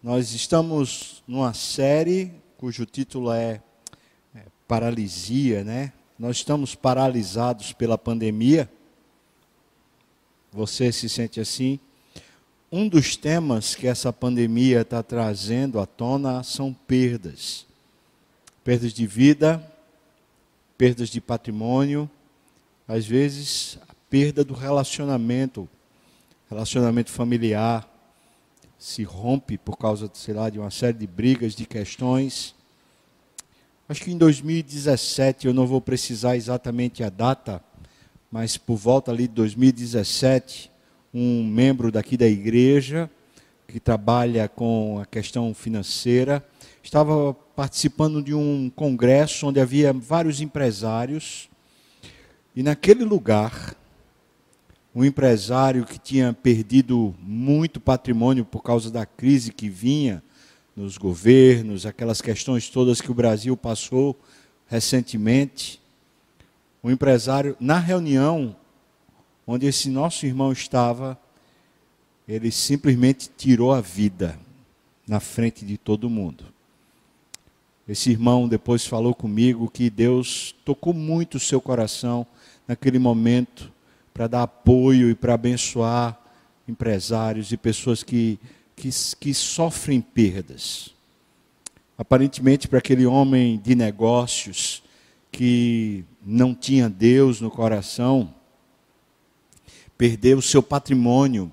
Nós estamos numa série cujo título é, é, Paralisia, né? Nós estamos paralisados pela pandemia. Você se sente assim? Um dos temas que essa pandemia está trazendo à tona são perdas. Perdas de vida, perdas de patrimônio, às vezes a perda do relacionamento, relacionamento familiar, se rompe por causa, sei lá, de uma série de brigas, de questões. Acho que em 2017, eu não vou precisar exatamente a data, mas por volta ali de 2017, um membro daqui da igreja, que trabalha com a questão financeira, estava participando de um congresso onde havia vários empresários, e naquele lugar, um empresário que tinha perdido muito patrimônio por causa da crise que vinha nos governos, aquelas questões todas que o Brasil passou recentemente. Um empresário, na reunião onde esse nosso irmão estava, ele simplesmente tirou a vida na frente de todo mundo. Esse irmão depois falou comigo que Deus tocou muito o seu coração naquele momento para dar apoio e para abençoar empresários e pessoas que, que, que sofrem perdas. Aparentemente, para aquele homem de negócios que não tinha Deus no coração, perder o seu patrimônio,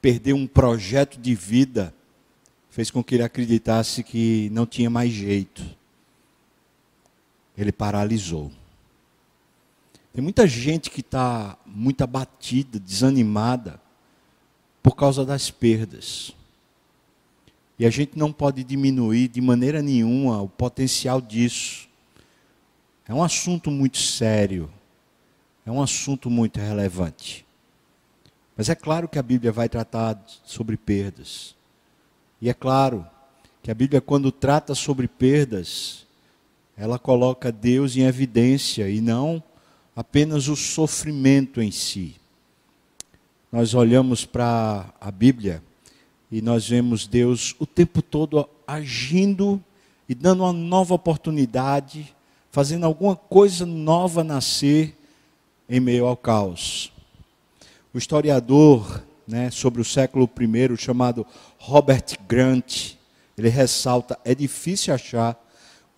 perder um projeto de vida, fez com que ele acreditasse que não tinha mais jeito. Ele paralisou. Tem muita gente que está muito abatida, desanimada, por causa das perdas. E a gente não pode diminuir de maneira nenhuma o potencial disso. É um assunto muito sério, é um assunto muito relevante. Mas é claro que a Bíblia vai tratar sobre perdas. E é claro que a Bíblia, quando trata sobre perdas, ela coloca Deus em evidência e não apenas o sofrimento em si. Nós olhamos para a Bíblia e nós vemos Deus o tempo todo agindo e dando uma nova oportunidade, fazendo alguma coisa nova nascer em meio ao caos. O historiador né, sobre o século I, chamado Robert Grant, ele ressalta: é difícil achar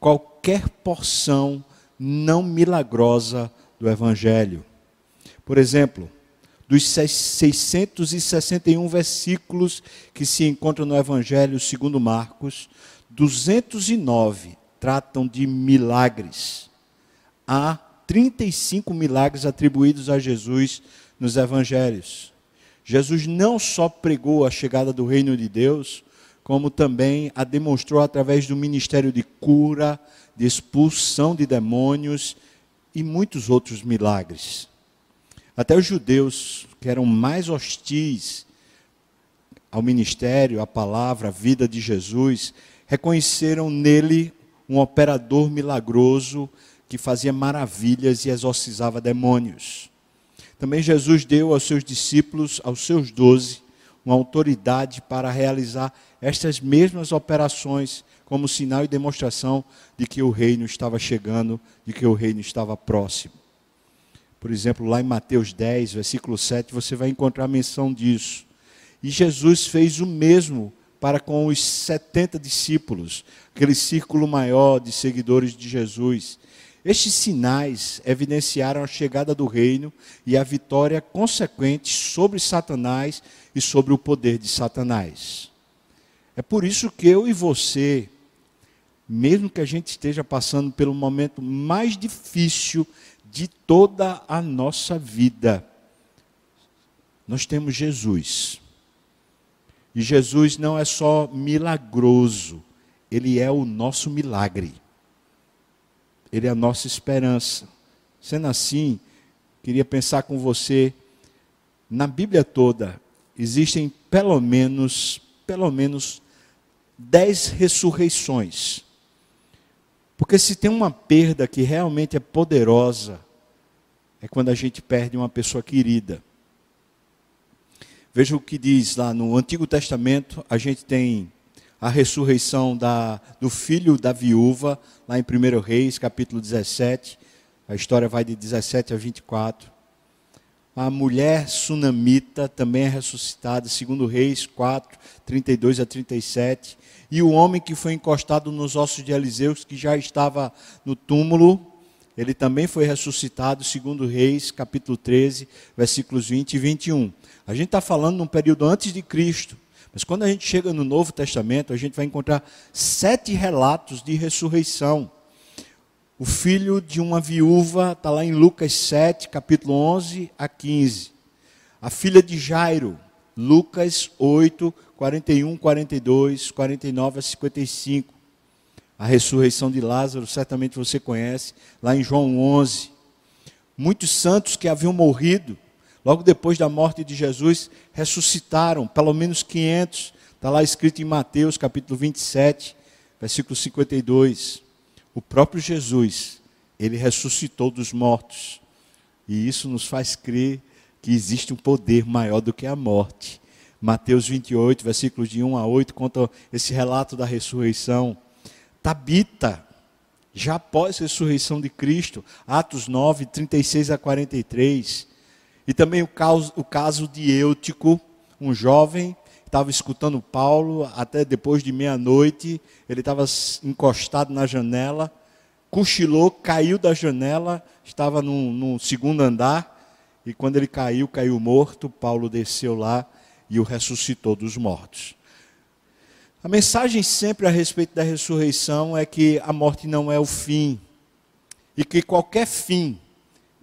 qualquer porção não milagrosa do Evangelho. Por exemplo, dos 661 versículos que se encontram no Evangelho segundo Marcos, 209 tratam de milagres. Há 35 milagres atribuídos a Jesus nos evangelhos. Jesus não só pregou a chegada do reino de Deus, como também a demonstrou através do ministério de cura, de expulsão de demônios e muitos outros milagres. Até os judeus, que eram mais hostis ao ministério, à palavra, à vida de Jesus, reconheceram nele um operador milagroso que fazia maravilhas e exorcizava demônios. Também Jesus deu aos seus discípulos, aos seus doze, uma autoridade para realizar estas mesmas operações como sinal e demonstração de que o reino estava chegando, de que o reino estava próximo. Por exemplo, lá em Mateus 10, versículo 7, você vai encontrar menção disso. E Jesus fez o mesmo para com os 70 discípulos, aquele círculo maior de seguidores de Jesus. Estes sinais evidenciaram a chegada do reino e a vitória consequente sobre Satanás e sobre o poder de Satanás. É por isso que eu e você mesmo que a gente esteja passando pelo momento mais difícil de toda a nossa vida, nós temos Jesus. E Jesus não é só milagroso, ele é o nosso milagre. Ele é a nossa esperança. Sendo assim, queria pensar com você, na Bíblia toda existem pelo menos, pelo menos dez ressurreições porque se tem uma perda que realmente é poderosa, é quando a gente perde uma pessoa querida. Veja o que diz lá no Antigo Testamento, a gente tem a ressurreição da, do filho da viúva, lá em 1 Reis, capítulo 17. A história vai de 17 a 24. A mulher sunamita também é ressuscitada, segundo Reis 4, 32 a 37. E o homem que foi encostado nos ossos de Eliseu, que já estava no túmulo, ele também foi ressuscitado, segundo Reis, capítulo 13, versículos 20 e 21. A gente está falando num período antes de Cristo. Mas quando a gente chega no Novo Testamento, a gente vai encontrar sete relatos de ressurreição. O filho de uma viúva está lá em Lucas 7, capítulo 11 a 15. A filha de Jairo, Lucas 8, 41, 42, 49 a 55. A ressurreição de Lázaro, certamente você conhece, lá em João 11. Muitos santos que haviam morrido logo depois da morte de Jesus, ressuscitaram, pelo menos 500. Está lá escrito em Mateus capítulo 27, versículo 52. O próprio Jesus, ele ressuscitou dos mortos. E isso nos faz crer que existe um poder maior do que a morte. Mateus 28, versículos de 1 a 8, conta esse relato da ressurreição. Tabita, já após a ressurreição de Cristo, Atos 9, 36 a 43. E também o caso, o caso de Eutico, um jovem, estava escutando Paulo até depois de meia-noite, ele estava encostado na janela, cochilou, caiu da janela, estava no, no segundo andar, e quando ele caiu, caiu morto, Paulo desceu lá e o ressuscitou dos mortos. A mensagem sempre a respeito da ressurreição é que a morte não é o fim, e que qualquer fim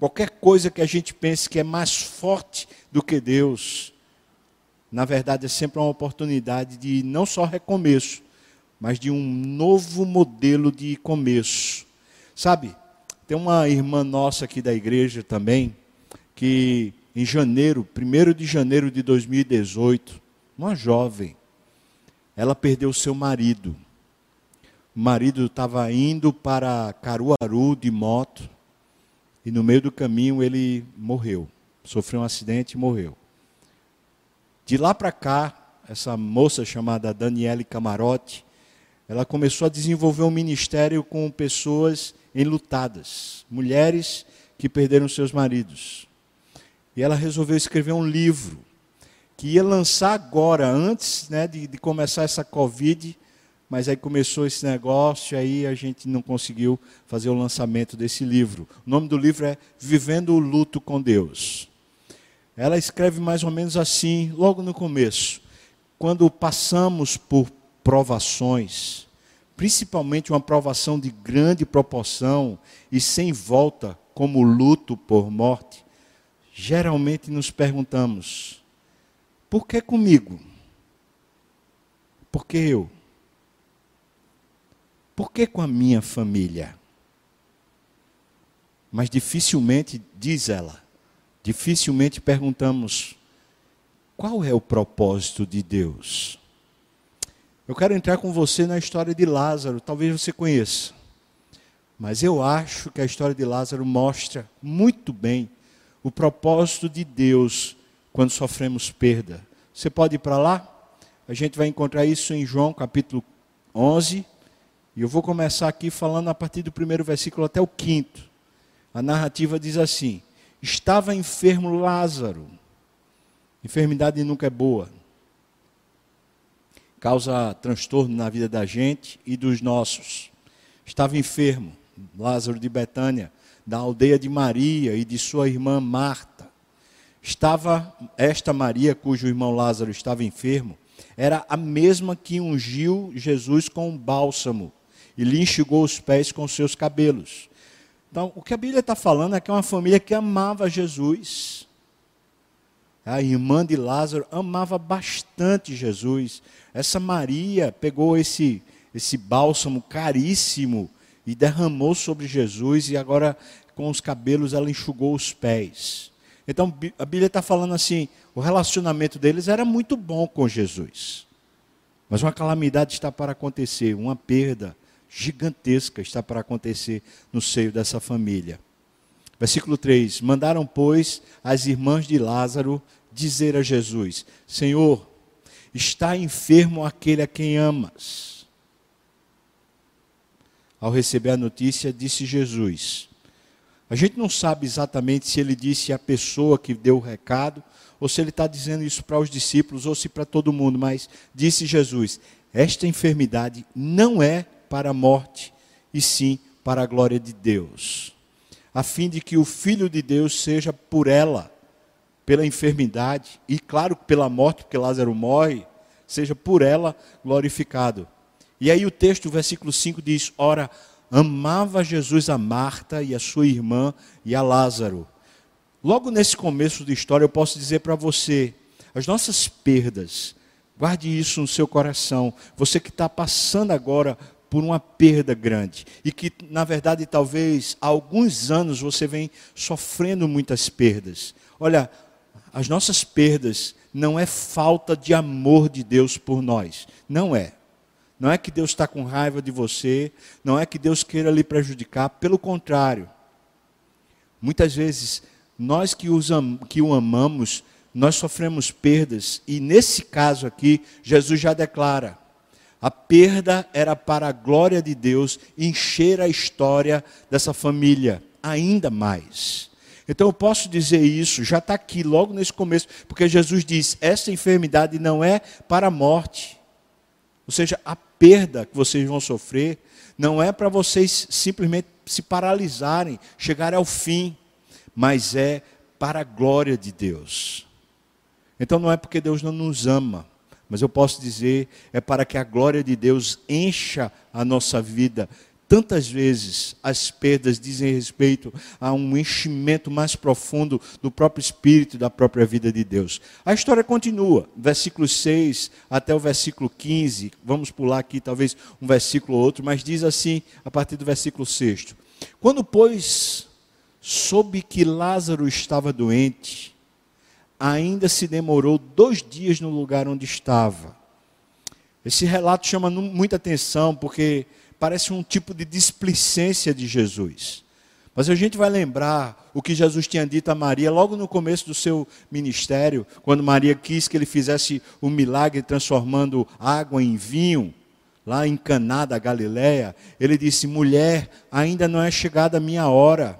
Qualquer coisa que a gente pense que é mais forte do que Deus, na verdade é sempre uma oportunidade de não só recomeço, mas de um novo modelo de começo. Sabe, tem uma irmã nossa aqui da igreja também, que em janeiro, 1 de janeiro de 2018, uma jovem, ela perdeu seu marido. O marido estava indo para Caruaru de moto e no meio do caminho ele morreu. Sofreu um acidente e morreu. De lá para cá, essa moça chamada Daniele Camarote, ela começou a desenvolver um ministério com pessoas enlutadas, mulheres que perderam seus maridos. E ela resolveu escrever um livro que ia lançar agora, antes né, de, de começar essa Covid, mas aí começou esse negócio, aí a gente não conseguiu fazer o lançamento desse livro. O nome do livro é Vivendo o Luto com Deus. Ela escreve mais ou menos assim, logo no começo. Quando passamos por provações, principalmente uma provação de grande proporção e sem volta, como luto por morte, geralmente nos perguntamos: por que comigo? Por que eu? Por que com a minha família? Mas dificilmente, diz ela, dificilmente perguntamos: qual é o propósito de Deus? Eu quero entrar com você na história de Lázaro, talvez você conheça. Mas eu acho que a história de Lázaro mostra muito bem o propósito de Deus quando sofremos perda. Você pode ir para lá? A gente vai encontrar isso em João capítulo 11, e eu vou começar aqui falando a partir do primeiro versículo até o quinto. A narrativa diz assim: Estava enfermo Lázaro. Enfermidade nunca é boa. Causa transtorno na vida da gente e dos nossos. Estava enfermo, Lázaro de Betânia, da aldeia de Maria e de sua irmã Marta. Estava esta Maria, cujo irmão Lázaro estava enfermo, era a mesma que ungiu Jesus com um bálsamo e lhe enxugou os pés com seus cabelos. Então, o que a Bíblia está falando é que é uma família que amava Jesus. A irmã de Lázaro amava bastante Jesus. Essa Maria pegou esse, esse bálsamo caríssimo e derramou sobre Jesus, e agora com os cabelos ela enxugou os pés. Então a Bíblia está falando assim: o relacionamento deles era muito bom com Jesus. Mas uma calamidade está para acontecer, uma perda, gigantesca está para acontecer no seio dessa família. Versículo 3: Mandaram, pois, as irmãs de Lázaro dizer a Jesus: Senhor, está enfermo aquele a quem amas. Ao receber a notícia, disse Jesus. A gente não sabe exatamente se ele disse à pessoa que deu o recado, ou se ele está dizendo isso para os discípulos, ou se para todo mundo, mas disse Jesus: Esta enfermidade não é para a morte, e sim para a glória de Deus, a fim de que o Filho de Deus seja por ela, pela enfermidade, e claro pela morte, porque Lázaro morre, seja por ela glorificado. E aí o texto, o versículo 5 diz: Ora, amava Jesus a Marta e a sua irmã e a Lázaro. Logo nesse começo de história, eu posso dizer para você: as nossas perdas, guarde isso no seu coração. Você que está passando agora por uma perda grande e que, na verdade, talvez há alguns anos você vem sofrendo muitas perdas. Olha, as nossas perdas não é falta de amor de Deus por nós. Não é. Não é que Deus está com raiva de você, não é que Deus queira lhe prejudicar, pelo contrário. Muitas vezes, nós que, am que o amamos, nós sofremos perdas, e nesse caso aqui, Jesus já declara: a perda era para a glória de Deus encher a história dessa família ainda mais. Então eu posso dizer isso, já está aqui logo nesse começo, porque Jesus diz: essa enfermidade não é para a morte. Ou seja, a perda que vocês vão sofrer não é para vocês simplesmente se paralisarem, chegarem ao fim, mas é para a glória de Deus. Então não é porque Deus não nos ama, mas eu posso dizer, é para que a glória de Deus encha a nossa vida. Tantas vezes as perdas dizem respeito a um enchimento mais profundo do próprio espírito da própria vida de Deus. A história continua, versículo 6 até o versículo 15. Vamos pular aqui talvez um versículo ou outro, mas diz assim, a partir do versículo 6. Quando, pois, soube que Lázaro estava doente, ainda se demorou dois dias no lugar onde estava. Esse relato chama muita atenção porque parece um tipo de displicência de Jesus. Mas a gente vai lembrar o que Jesus tinha dito a Maria logo no começo do seu ministério, quando Maria quis que ele fizesse o um milagre transformando água em vinho, lá em Caná da Galileia. Ele disse: "Mulher, ainda não é chegada a minha hora.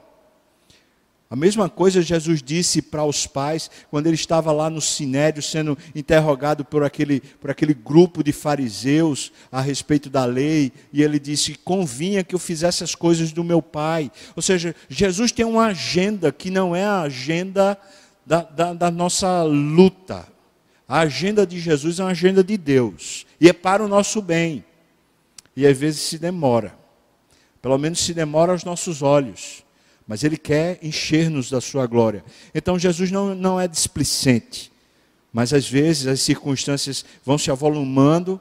A mesma coisa Jesus disse para os pais quando ele estava lá no Sinédrio sendo interrogado por aquele, por aquele grupo de fariseus a respeito da lei, e ele disse: Convinha que eu fizesse as coisas do meu pai. Ou seja, Jesus tem uma agenda que não é a agenda da, da, da nossa luta. A agenda de Jesus é uma agenda de Deus, e é para o nosso bem. E às vezes se demora, pelo menos se demora aos nossos olhos mas Ele quer encher-nos da sua glória. Então Jesus não, não é displicente, mas às vezes as circunstâncias vão se avolumando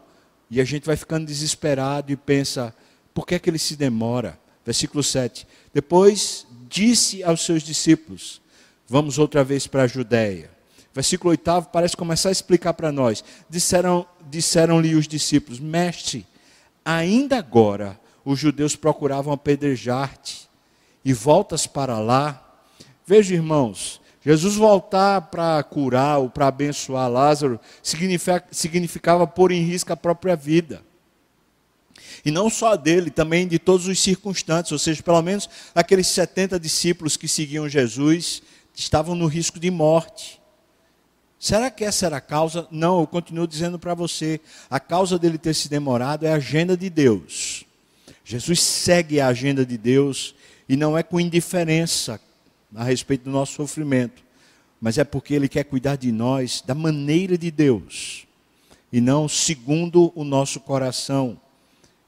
e a gente vai ficando desesperado e pensa: por que é que ele se demora? Versículo 7. Depois disse aos seus discípulos: Vamos outra vez para a Judéia. Versículo 8 parece começar a explicar para nós. Disseram-lhe disseram os discípulos: Mestre, ainda agora os judeus procuravam apedrejar-te e voltas para lá. Veja, irmãos, Jesus voltar para curar ou para abençoar Lázaro significa, significava pôr em risco a própria vida. E não só dele, também de todos os circunstantes, ou seja, pelo menos aqueles 70 discípulos que seguiam Jesus estavam no risco de morte. Será que essa era a causa? Não, eu continuo dizendo para você: a causa dele ter se demorado é a agenda de Deus. Jesus segue a agenda de Deus e não é com indiferença a respeito do nosso sofrimento, mas é porque Ele quer cuidar de nós da maneira de Deus, e não segundo o nosso coração,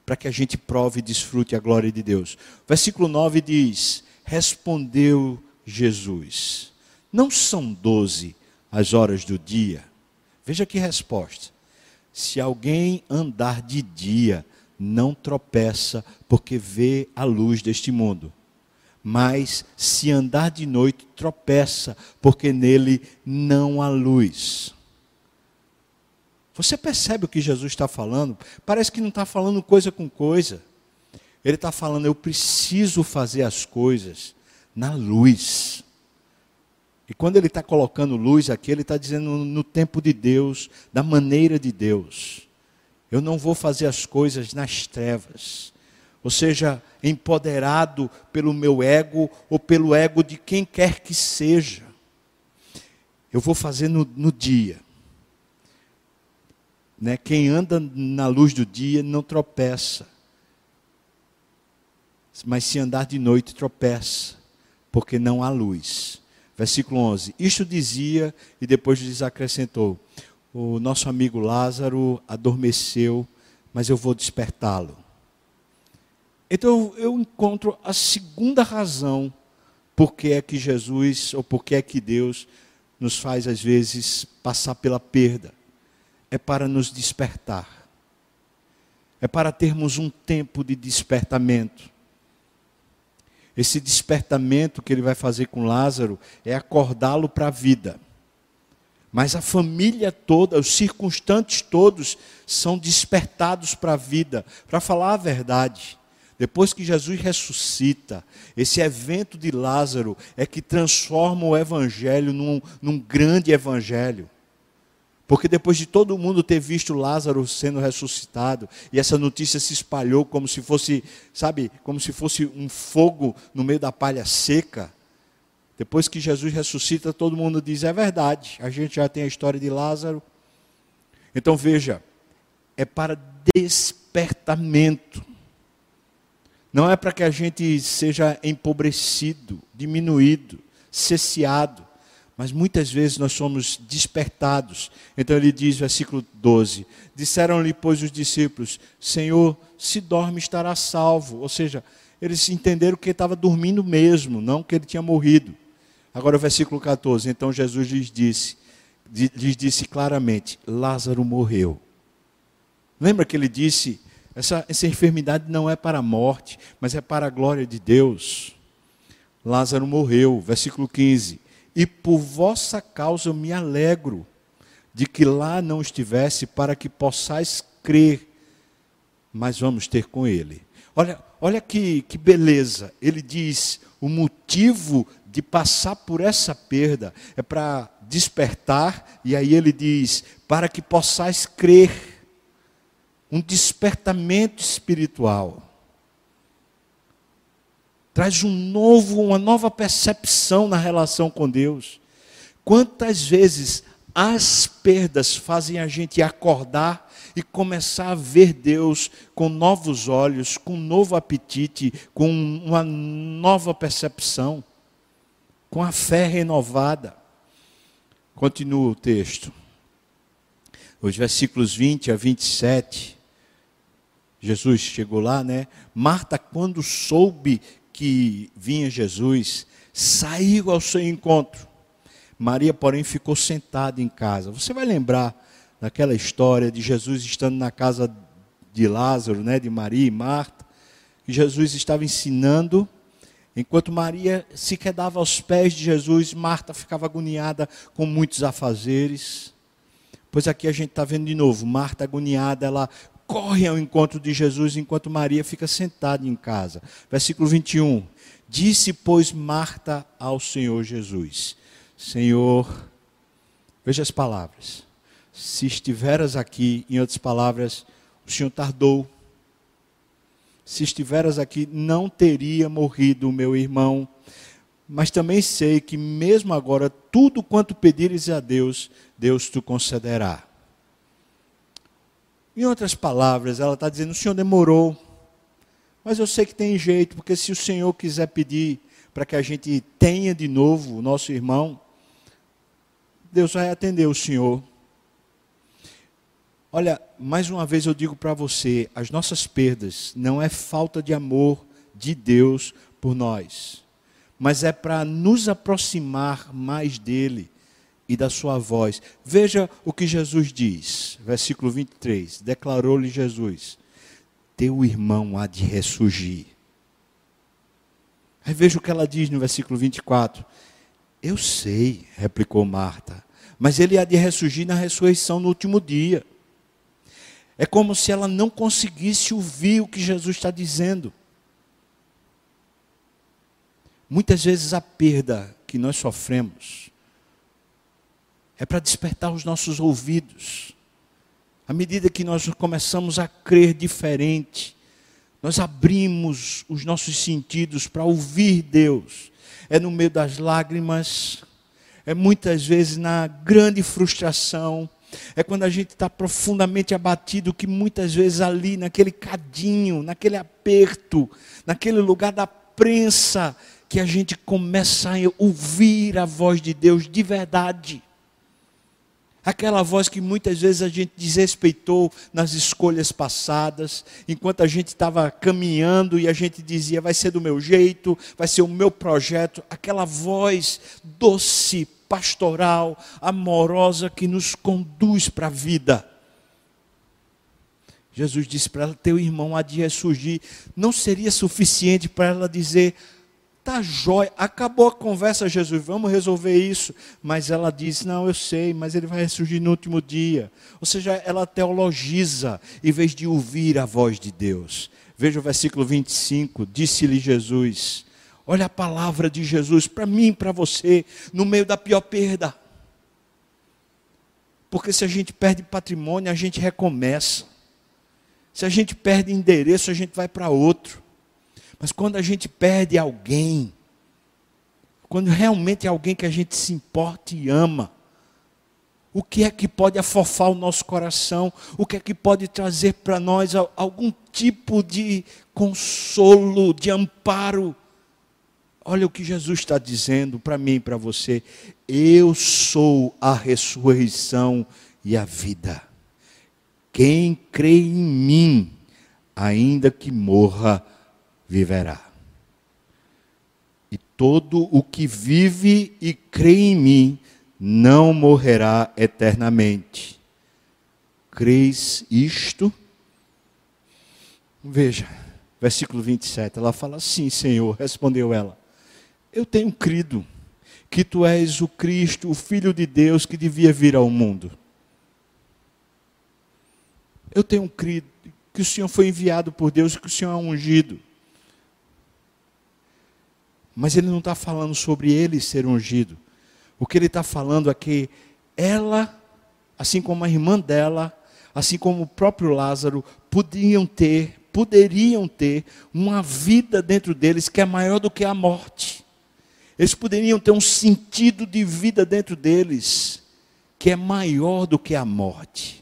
para que a gente prove e desfrute a glória de Deus. Versículo 9 diz: Respondeu Jesus: Não são doze as horas do dia? Veja que resposta. Se alguém andar de dia, não tropeça, porque vê a luz deste mundo mas se andar de noite, tropeça, porque nele não há luz. Você percebe o que Jesus está falando? Parece que não está falando coisa com coisa. Ele está falando, eu preciso fazer as coisas na luz. E quando ele está colocando luz aqui, ele está dizendo no tempo de Deus, da maneira de Deus. Eu não vou fazer as coisas nas trevas. Ou seja, empoderado pelo meu ego ou pelo ego de quem quer que seja. Eu vou fazer no, no dia. Né? Quem anda na luz do dia não tropeça. Mas se andar de noite, tropeça, porque não há luz. Versículo 11: Isto dizia e depois lhes acrescentou: O nosso amigo Lázaro adormeceu, mas eu vou despertá-lo. Então eu encontro a segunda razão por que é que Jesus, ou por que é que Deus nos faz às vezes passar pela perda. É para nos despertar. É para termos um tempo de despertamento. Esse despertamento que ele vai fazer com Lázaro é acordá-lo para a vida. Mas a família toda, os circunstantes todos, são despertados para a vida. Para falar a verdade, depois que Jesus ressuscita, esse evento de Lázaro é que transforma o evangelho num, num grande evangelho. Porque depois de todo mundo ter visto Lázaro sendo ressuscitado, e essa notícia se espalhou como se fosse, sabe, como se fosse um fogo no meio da palha seca. Depois que Jesus ressuscita, todo mundo diz: é verdade, a gente já tem a história de Lázaro. Então veja, é para despertamento. Não é para que a gente seja empobrecido, diminuído, cesseado mas muitas vezes nós somos despertados. Então ele diz, versículo 12: Disseram-lhe, pois, os discípulos: Senhor, se dorme, estará salvo. Ou seja, eles entenderam que ele estava dormindo mesmo, não que ele tinha morrido. Agora, o versículo 14: Então Jesus lhes disse, lhes disse claramente: Lázaro morreu. Lembra que ele disse: essa, essa enfermidade não é para a morte, mas é para a glória de Deus. Lázaro morreu. Versículo 15 e por vossa causa eu me alegro de que lá não estivesse, para que possais crer, mas vamos ter com ele. Olha, olha que, que beleza. Ele diz: o motivo de passar por essa perda é para despertar, e aí ele diz: para que possais crer. Um despertamento espiritual traz um novo, uma nova percepção na relação com Deus. Quantas vezes as perdas fazem a gente acordar e começar a ver Deus com novos olhos, com um novo apetite, com uma nova percepção, com a fé renovada. Continua o texto. Os versículos 20 a 27. Jesus chegou lá, né? Marta, quando soube que vinha Jesus, saiu ao seu encontro. Maria, porém, ficou sentada em casa. Você vai lembrar daquela história de Jesus estando na casa de Lázaro, né, de Maria e Marta, Jesus estava ensinando, enquanto Maria se quedava aos pés de Jesus, Marta ficava agoniada com muitos afazeres. Pois aqui a gente está vendo de novo, Marta agoniada, ela corre ao encontro de Jesus enquanto Maria fica sentada em casa. Versículo 21. Disse, pois, Marta ao Senhor Jesus: Senhor, veja as palavras. Se estiveras aqui, em outras palavras, o Senhor tardou. Se estiveras aqui, não teria morrido o meu irmão. Mas também sei que, mesmo agora, tudo quanto pedires a Deus, Deus te concederá. Em outras palavras, ela está dizendo: o Senhor demorou, mas eu sei que tem jeito, porque se o Senhor quiser pedir para que a gente tenha de novo o nosso irmão, Deus vai atender o Senhor. Olha, mais uma vez eu digo para você: as nossas perdas não é falta de amor de Deus por nós, mas é para nos aproximar mais dele e da sua voz. Veja o que Jesus diz, versículo 23. Declarou-lhe Jesus: Teu irmão há de ressurgir. Aí veja o que ela diz no versículo 24. Eu sei, replicou Marta, mas ele há de ressurgir na ressurreição no último dia. É como se ela não conseguisse ouvir o que Jesus está dizendo. Muitas vezes a perda que nós sofremos é para despertar os nossos ouvidos. À medida que nós começamos a crer diferente, nós abrimos os nossos sentidos para ouvir Deus. É no meio das lágrimas, é muitas vezes na grande frustração, é quando a gente está profundamente abatido, que muitas vezes ali, naquele cadinho, naquele aperto, naquele lugar da prensa, que a gente começa a ouvir a voz de Deus de verdade. Aquela voz que muitas vezes a gente desrespeitou nas escolhas passadas, enquanto a gente estava caminhando e a gente dizia, vai ser do meu jeito, vai ser o meu projeto. Aquela voz doce, pastoral, amorosa que nos conduz para a vida. Jesus disse para ela: Teu irmão há de ressurgir. Não seria suficiente para ela dizer: Tá jóia, acabou a conversa, Jesus, vamos resolver isso. Mas ela diz: Não, eu sei, mas ele vai ressurgir no último dia. Ou seja, ela teologiza, em vez de ouvir a voz de Deus. Veja o versículo 25: Disse-lhe Jesus: Olha a palavra de Jesus para mim para você, no meio da pior perda. Porque se a gente perde patrimônio, a gente recomeça. Se a gente perde endereço, a gente vai para outro. Mas quando a gente perde alguém, quando realmente é alguém que a gente se importa e ama, o que é que pode afofar o nosso coração? O que é que pode trazer para nós algum tipo de consolo, de amparo? Olha o que Jesus está dizendo para mim e para você. Eu sou a ressurreição e a vida. Quem crê em mim, ainda que morra, viverá. E todo o que vive e crê em mim não morrerá eternamente. Crês isto? Veja, versículo 27, ela fala: Sim, Senhor, respondeu ela. Eu tenho crido que tu és o Cristo, o Filho de Deus que devia vir ao mundo. Eu tenho crido que o Senhor foi enviado por Deus, que o Senhor é ungido. Mas ele não está falando sobre ele ser ungido. O que ele está falando é que ela, assim como a irmã dela, assim como o próprio Lázaro, podiam ter, poderiam ter uma vida dentro deles que é maior do que a morte. Eles poderiam ter um sentido de vida dentro deles que é maior do que a morte.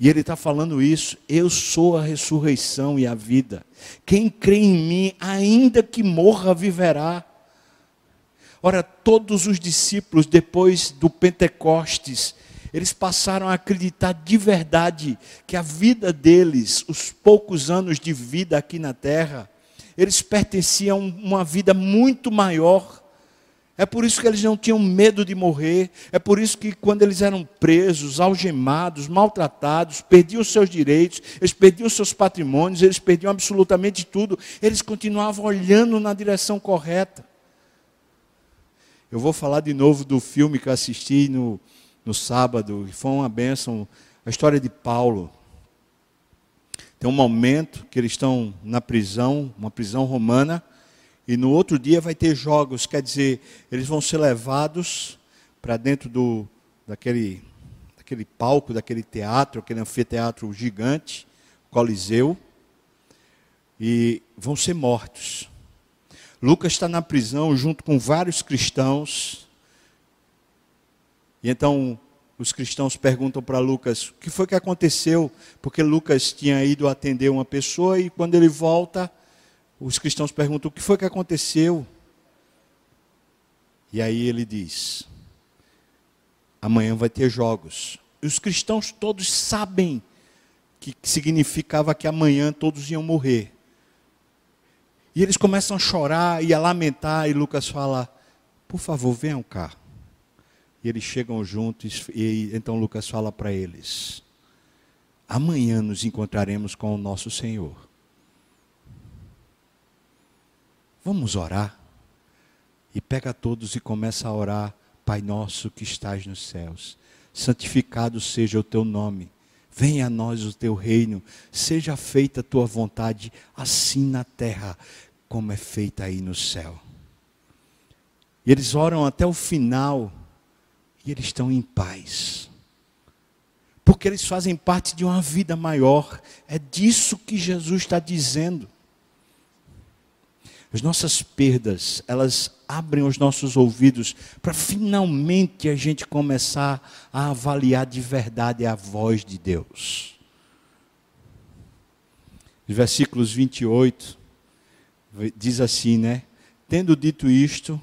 E ele está falando isso, eu sou a ressurreição e a vida. Quem crê em mim, ainda que morra, viverá. Ora, todos os discípulos, depois do Pentecostes, eles passaram a acreditar de verdade que a vida deles, os poucos anos de vida aqui na terra, eles pertenciam a uma vida muito maior é por isso que eles não tinham medo de morrer. É por isso que, quando eles eram presos, algemados, maltratados, perdiam seus direitos, eles perdiam seus patrimônios, eles perdiam absolutamente tudo, eles continuavam olhando na direção correta. Eu vou falar de novo do filme que assisti no, no sábado, e foi uma bênção a história de Paulo. Tem um momento que eles estão na prisão, uma prisão romana e no outro dia vai ter jogos, quer dizer, eles vão ser levados para dentro do, daquele, daquele palco, daquele teatro, aquele anfiteatro gigante, Coliseu, e vão ser mortos. Lucas está na prisão junto com vários cristãos. E então os cristãos perguntam para Lucas o que foi que aconteceu, porque Lucas tinha ido atender uma pessoa e quando ele volta, os cristãos perguntam: o que foi que aconteceu? E aí ele diz: amanhã vai ter jogos. E os cristãos todos sabem que significava que amanhã todos iam morrer. E eles começam a chorar e a lamentar, e Lucas fala: por favor, venham cá. E eles chegam juntos, e então Lucas fala para eles: amanhã nos encontraremos com o nosso Senhor. Vamos orar? E pega todos e começa a orar, Pai nosso que estás nos céus, santificado seja o teu nome. Venha a nós o teu reino, seja feita a tua vontade, assim na terra como é feita aí no céu. E eles oram até o final, e eles estão em paz. Porque eles fazem parte de uma vida maior. É disso que Jesus está dizendo. As nossas perdas, elas abrem os nossos ouvidos para finalmente a gente começar a avaliar de verdade a voz de Deus. Os versículos 28 diz assim, né? Tendo dito isto,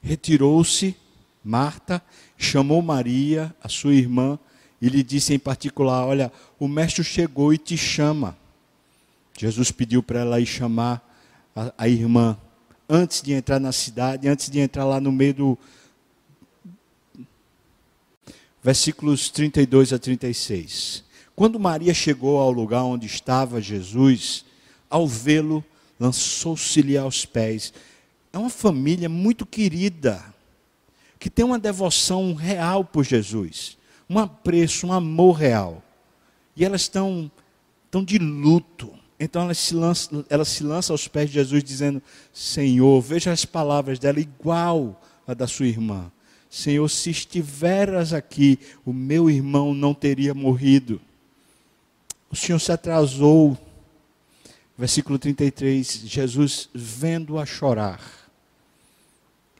retirou-se Marta, chamou Maria, a sua irmã, e lhe disse em particular: Olha, o mestre chegou e te chama. Jesus pediu para ela ir chamar a, a irmã antes de entrar na cidade, antes de entrar lá no meio do. Versículos 32 a 36. Quando Maria chegou ao lugar onde estava Jesus, ao vê-lo, lançou-se-lhe aos pés. É uma família muito querida, que tem uma devoção real por Jesus, um apreço, um amor real. E elas estão, estão de luto. Então ela se, lança, ela se lança aos pés de Jesus, dizendo: Senhor, veja as palavras dela igual a da sua irmã. Senhor, se estiveras aqui, o meu irmão não teria morrido. O Senhor se atrasou. Versículo 33, Jesus vendo-a chorar.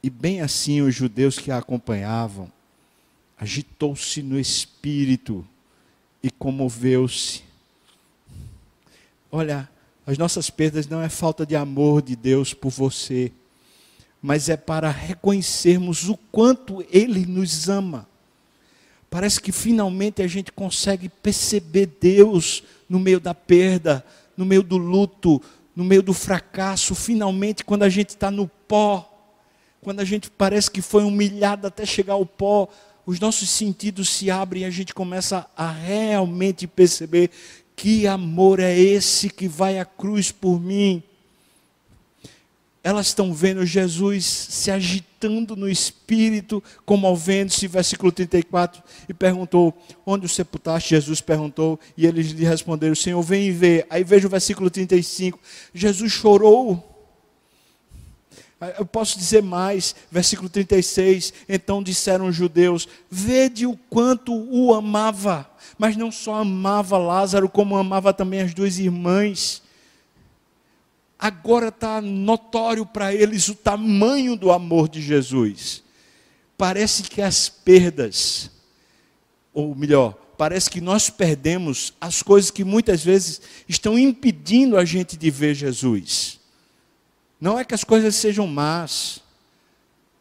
E bem assim os judeus que a acompanhavam, agitou-se no espírito e comoveu-se Olha, as nossas perdas não é falta de amor de Deus por você, mas é para reconhecermos o quanto Ele nos ama. Parece que finalmente a gente consegue perceber Deus no meio da perda, no meio do luto, no meio do fracasso. Finalmente, quando a gente está no pó, quando a gente parece que foi humilhado até chegar ao pó, os nossos sentidos se abrem e a gente começa a realmente perceber que amor é esse que vai à cruz por mim? Elas estão vendo Jesus se agitando no espírito, comovendo-se, versículo 34, e perguntou: Onde o sepultaste? Jesus perguntou, e eles lhe responderam: Senhor, vem e vê. Aí veja o versículo 35. Jesus chorou. Eu posso dizer mais, versículo 36. Então disseram os judeus: Vede o quanto o amava mas não só amava Lázaro, como amava também as duas irmãs. Agora está notório para eles o tamanho do amor de Jesus. Parece que as perdas, ou melhor, parece que nós perdemos as coisas que muitas vezes estão impedindo a gente de ver Jesus. Não é que as coisas sejam más,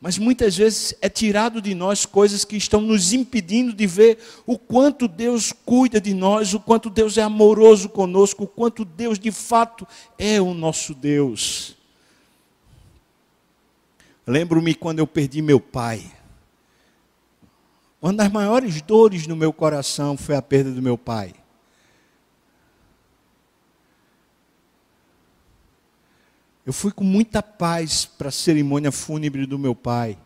mas muitas vezes é tirado de nós coisas que estão nos impedindo de ver o quanto Deus cuida de nós, o quanto Deus é amoroso conosco, o quanto Deus de fato é o nosso Deus. Lembro-me quando eu perdi meu pai. Uma das maiores dores no meu coração foi a perda do meu pai. Eu fui com muita paz para a cerimônia fúnebre do meu pai.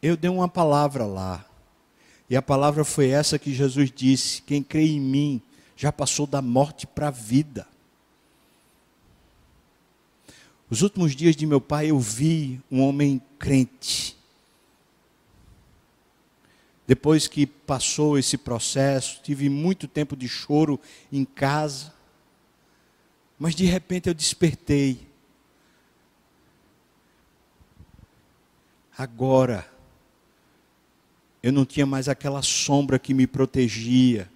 Eu dei uma palavra lá. E a palavra foi essa que Jesus disse: Quem crê em mim já passou da morte para a vida. Os últimos dias de meu pai eu vi um homem crente. Depois que passou esse processo, tive muito tempo de choro em casa. Mas de repente eu despertei. Agora, eu não tinha mais aquela sombra que me protegia.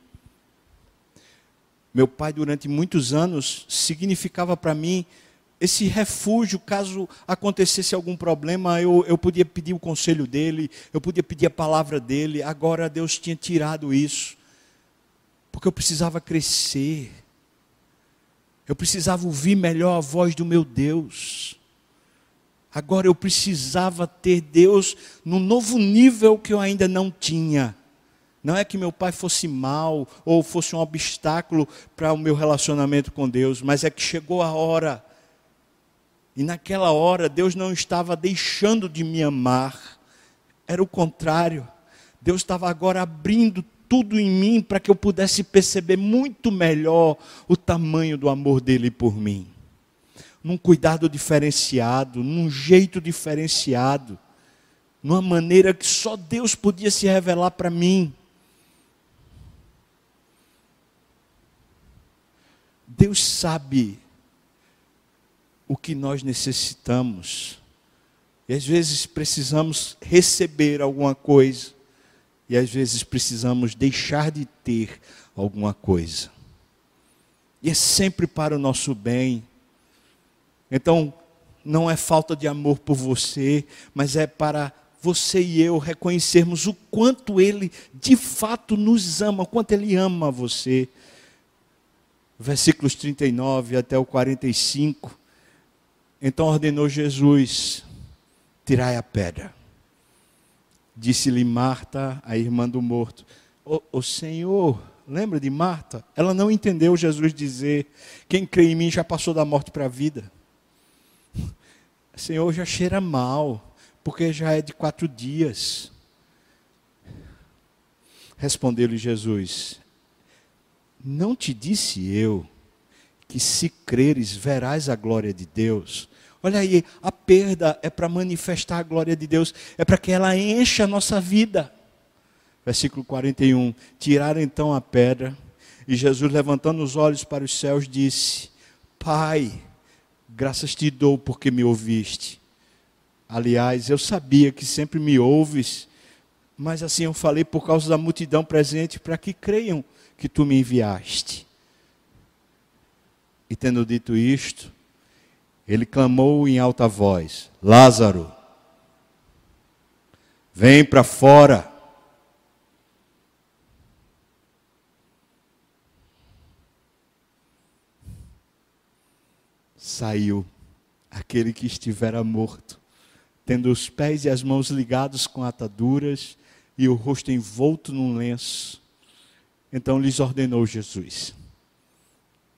Meu pai, durante muitos anos, significava para mim esse refúgio, caso acontecesse algum problema, eu, eu podia pedir o conselho dele, eu podia pedir a palavra dele. Agora Deus tinha tirado isso, porque eu precisava crescer. Eu precisava ouvir melhor a voz do meu Deus. Agora eu precisava ter Deus num novo nível que eu ainda não tinha. Não é que meu pai fosse mal ou fosse um obstáculo para o meu relacionamento com Deus, mas é que chegou a hora. E naquela hora Deus não estava deixando de me amar. Era o contrário. Deus estava agora abrindo tudo em mim para que eu pudesse perceber muito melhor o tamanho do amor dele por mim. Num cuidado diferenciado, num jeito diferenciado. numa maneira que só Deus podia se revelar para mim. Deus sabe o que nós necessitamos. E às vezes precisamos receber alguma coisa, e às vezes precisamos deixar de ter alguma coisa. E é sempre para o nosso bem. Então, não é falta de amor por você, mas é para você e eu reconhecermos o quanto Ele de fato nos ama, o quanto Ele ama você. Versículos 39 até o 45. Então ordenou Jesus: tirai a pedra. Disse-lhe Marta, a irmã do morto: O Senhor, lembra de Marta? Ela não entendeu Jesus dizer: Quem crê em mim já passou da morte para a vida. Senhor, já cheira mal, porque já é de quatro dias. Respondeu-lhe Jesus: Não te disse eu que se creres verás a glória de Deus? Olha aí, a perda é para manifestar a glória de Deus, é para que ela encha a nossa vida. Versículo 41. Tiraram então a pedra, e Jesus, levantando os olhos para os céus, disse: Pai, graças te dou porque me ouviste. Aliás, eu sabia que sempre me ouves, mas assim eu falei por causa da multidão presente, para que creiam que tu me enviaste. E tendo dito isto, ele clamou em alta voz: Lázaro, vem para fora. Saiu aquele que estivera morto, tendo os pés e as mãos ligados com ataduras e o rosto envolto num lenço. Então lhes ordenou Jesus: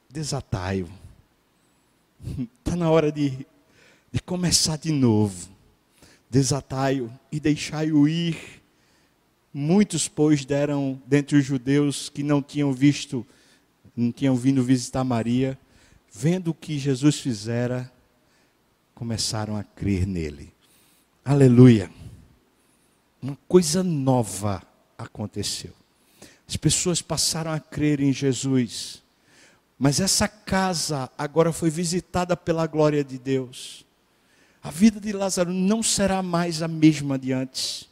desatai-o Está na hora de, de começar de novo. Desatai-o e deixai-o ir. Muitos, pois, deram dentre os judeus que não tinham visto, não tinham vindo visitar Maria, vendo o que Jesus fizera, começaram a crer nele. Aleluia. Uma coisa nova aconteceu. As pessoas passaram a crer em Jesus. Mas essa casa agora foi visitada pela glória de Deus. A vida de Lázaro não será mais a mesma de antes.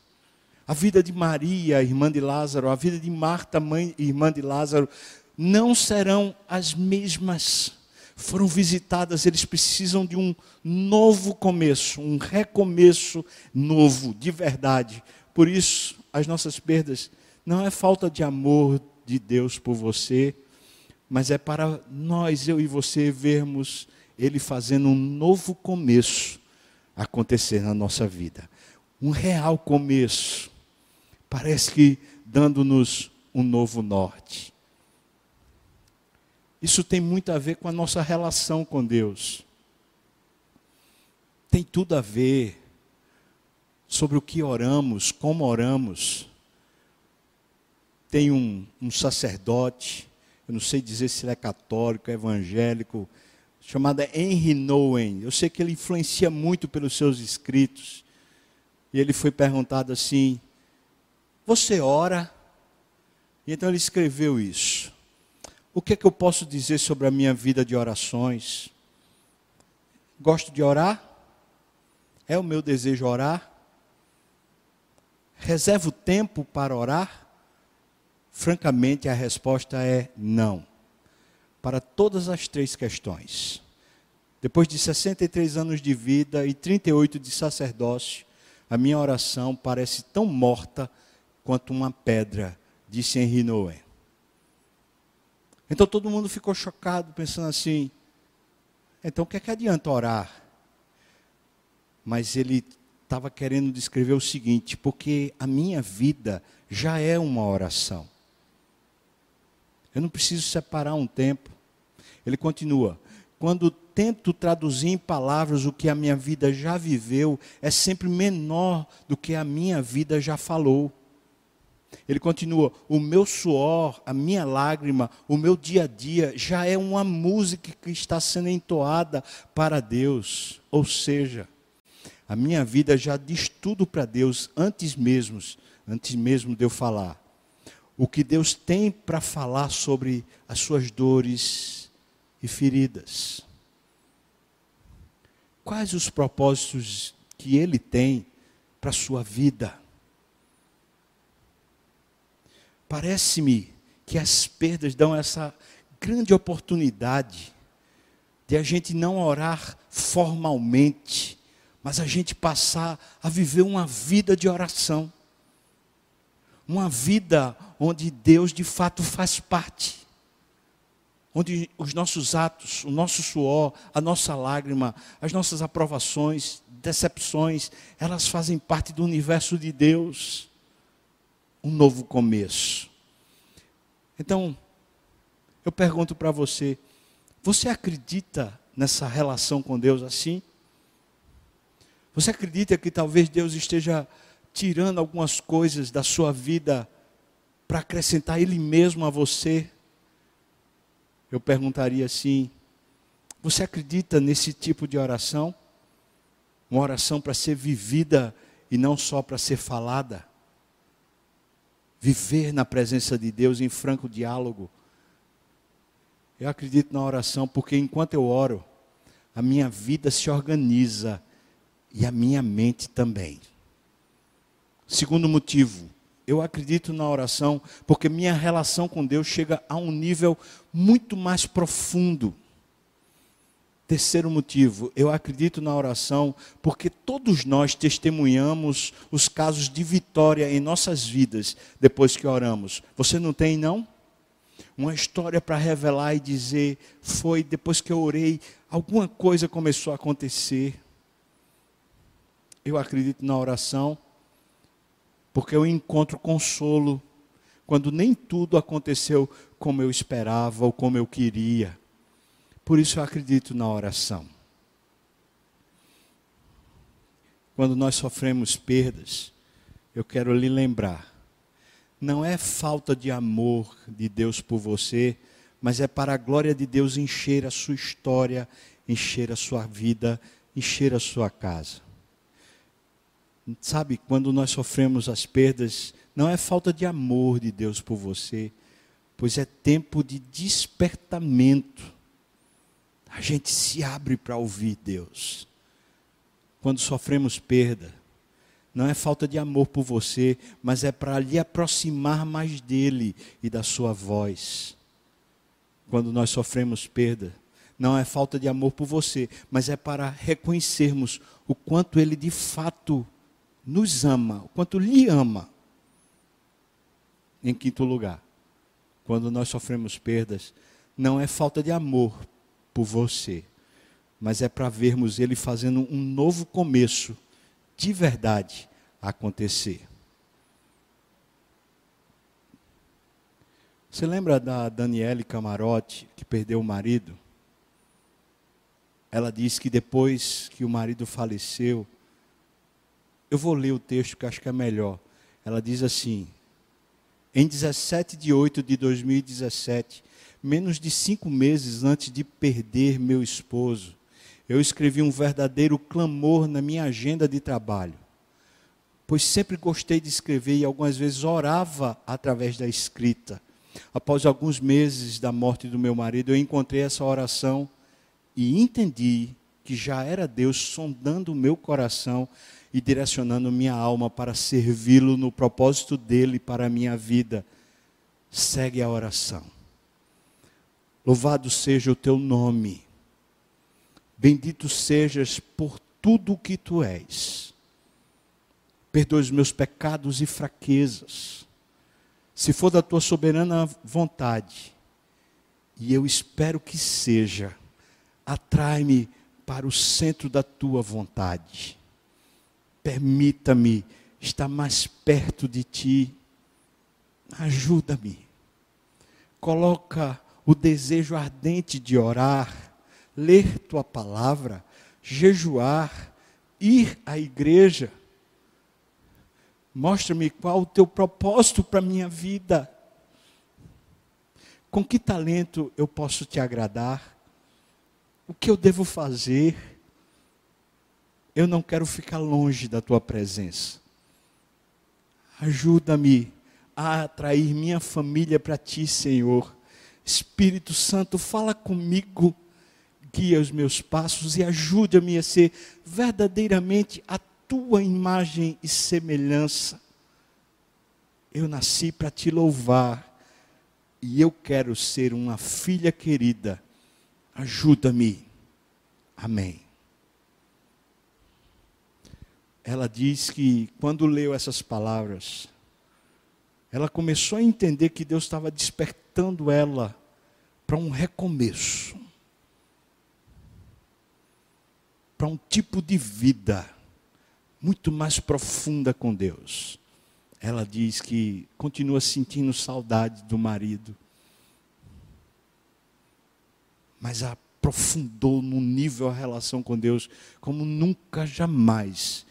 A vida de Maria, irmã de Lázaro, a vida de Marta, mãe irmã de Lázaro, não serão as mesmas. Foram visitadas, eles precisam de um novo começo, um recomeço novo, de verdade. Por isso, as nossas perdas não é falta de amor de Deus por você, mas é para nós, eu e você, vermos Ele fazendo um novo começo acontecer na nossa vida. Um real começo. Parece que dando-nos um novo norte. Isso tem muito a ver com a nossa relação com Deus. Tem tudo a ver sobre o que oramos, como oramos. Tem um, um sacerdote eu não sei dizer se ele é católico, evangélico, chamada Henry Nowen. Eu sei que ele influencia muito pelos seus escritos. E ele foi perguntado assim: Você ora? E então ele escreveu isso. O que é que eu posso dizer sobre a minha vida de orações? Gosto de orar? É o meu desejo orar? Reservo tempo para orar? Francamente, a resposta é não. Para todas as três questões. Depois de 63 anos de vida e 38 de sacerdócio, a minha oração parece tão morta quanto uma pedra, disse Henri Noé. Então todo mundo ficou chocado, pensando assim: então o que é que adianta orar? Mas ele estava querendo descrever o seguinte: porque a minha vida já é uma oração. Eu não preciso separar um tempo. Ele continua: quando tento traduzir em palavras o que a minha vida já viveu, é sempre menor do que a minha vida já falou. Ele continua: o meu suor, a minha lágrima, o meu dia a dia já é uma música que está sendo entoada para Deus. Ou seja, A minha vida já diz tudo para Deus antes mesmo, antes mesmo de eu falar. O que Deus tem para falar sobre as suas dores e feridas. Quais os propósitos que Ele tem para a sua vida? Parece-me que as perdas dão essa grande oportunidade de a gente não orar formalmente, mas a gente passar a viver uma vida de oração. Uma vida onde Deus de fato faz parte. Onde os nossos atos, o nosso suor, a nossa lágrima, as nossas aprovações, decepções, elas fazem parte do universo de Deus. Um novo começo. Então, eu pergunto para você: você acredita nessa relação com Deus assim? Você acredita que talvez Deus esteja tirando algumas coisas da sua vida para acrescentar Ele mesmo a você? Eu perguntaria assim: você acredita nesse tipo de oração? Uma oração para ser vivida e não só para ser falada? Viver na presença de Deus em franco diálogo eu acredito na oração porque enquanto eu oro, a minha vida se organiza e a minha mente também. Segundo motivo, eu acredito na oração porque minha relação com Deus chega a um nível muito mais profundo. Terceiro motivo, eu acredito na oração porque todos nós testemunhamos os casos de vitória em nossas vidas depois que oramos. Você não tem, não? uma história para revelar e dizer: foi depois que eu orei, alguma coisa começou a acontecer. Eu acredito na oração, porque eu encontro consolo quando nem tudo aconteceu como eu esperava ou como eu queria. Por isso eu acredito na oração. Quando nós sofremos perdas, eu quero lhe lembrar não é falta de amor de Deus por você, mas é para a glória de Deus encher a sua história, encher a sua vida, encher a sua casa. Sabe, quando nós sofremos as perdas, não é falta de amor de Deus por você, pois é tempo de despertamento. A gente se abre para ouvir Deus. Quando sofremos perda, não é falta de amor por você, mas é para lhe aproximar mais dele e da sua voz. Quando nós sofremos perda, não é falta de amor por você, mas é para reconhecermos o quanto ele de fato nos ama, o quanto lhe ama. Em quinto lugar, quando nós sofremos perdas, não é falta de amor por você, mas é para vermos ele fazendo um novo começo de verdade acontecer. Você lembra da Daniele Camarote, que perdeu o marido? Ela disse que depois que o marido faleceu, eu vou ler o texto que acho que é melhor. Ela diz assim: em 17 de 8 de 2017, menos de cinco meses antes de perder meu esposo, eu escrevi um verdadeiro clamor na minha agenda de trabalho, pois sempre gostei de escrever e algumas vezes orava através da escrita. Após alguns meses da morte do meu marido, eu encontrei essa oração e entendi que já era Deus sondando o meu coração e direcionando minha alma para servi-lo no propósito dele para a minha vida. Segue a oração. Louvado seja o teu nome. Bendito sejas por tudo o que tu és. Perdoa os meus pecados e fraquezas. Se for da tua soberana vontade, e eu espero que seja, atrai-me para o centro da tua vontade. Permita-me estar mais perto de ti. Ajuda-me. Coloca o desejo ardente de orar ler tua palavra, jejuar, ir à igreja. Mostra-me qual o teu propósito para a minha vida. Com que talento eu posso te agradar? O que eu devo fazer? Eu não quero ficar longe da tua presença. Ajuda-me a atrair minha família para ti, Senhor. Espírito Santo, fala comigo, guia os meus passos e ajuda-me a ser verdadeiramente a tua imagem e semelhança. Eu nasci para te louvar e eu quero ser uma filha querida. Ajuda-me. Amém. Ela diz que quando leu essas palavras, ela começou a entender que Deus estava despertando ela para um recomeço, para um tipo de vida muito mais profunda com Deus. Ela diz que continua sentindo saudade do marido, mas aprofundou no nível a relação com Deus como nunca jamais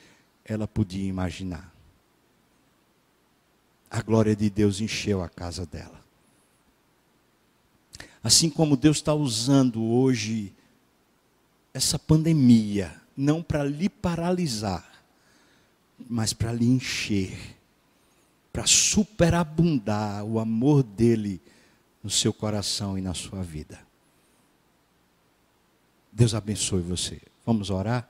ela podia imaginar. A glória de Deus encheu a casa dela. Assim como Deus está usando hoje essa pandemia, não para lhe paralisar, mas para lhe encher para superabundar o amor dele no seu coração e na sua vida. Deus abençoe você. Vamos orar?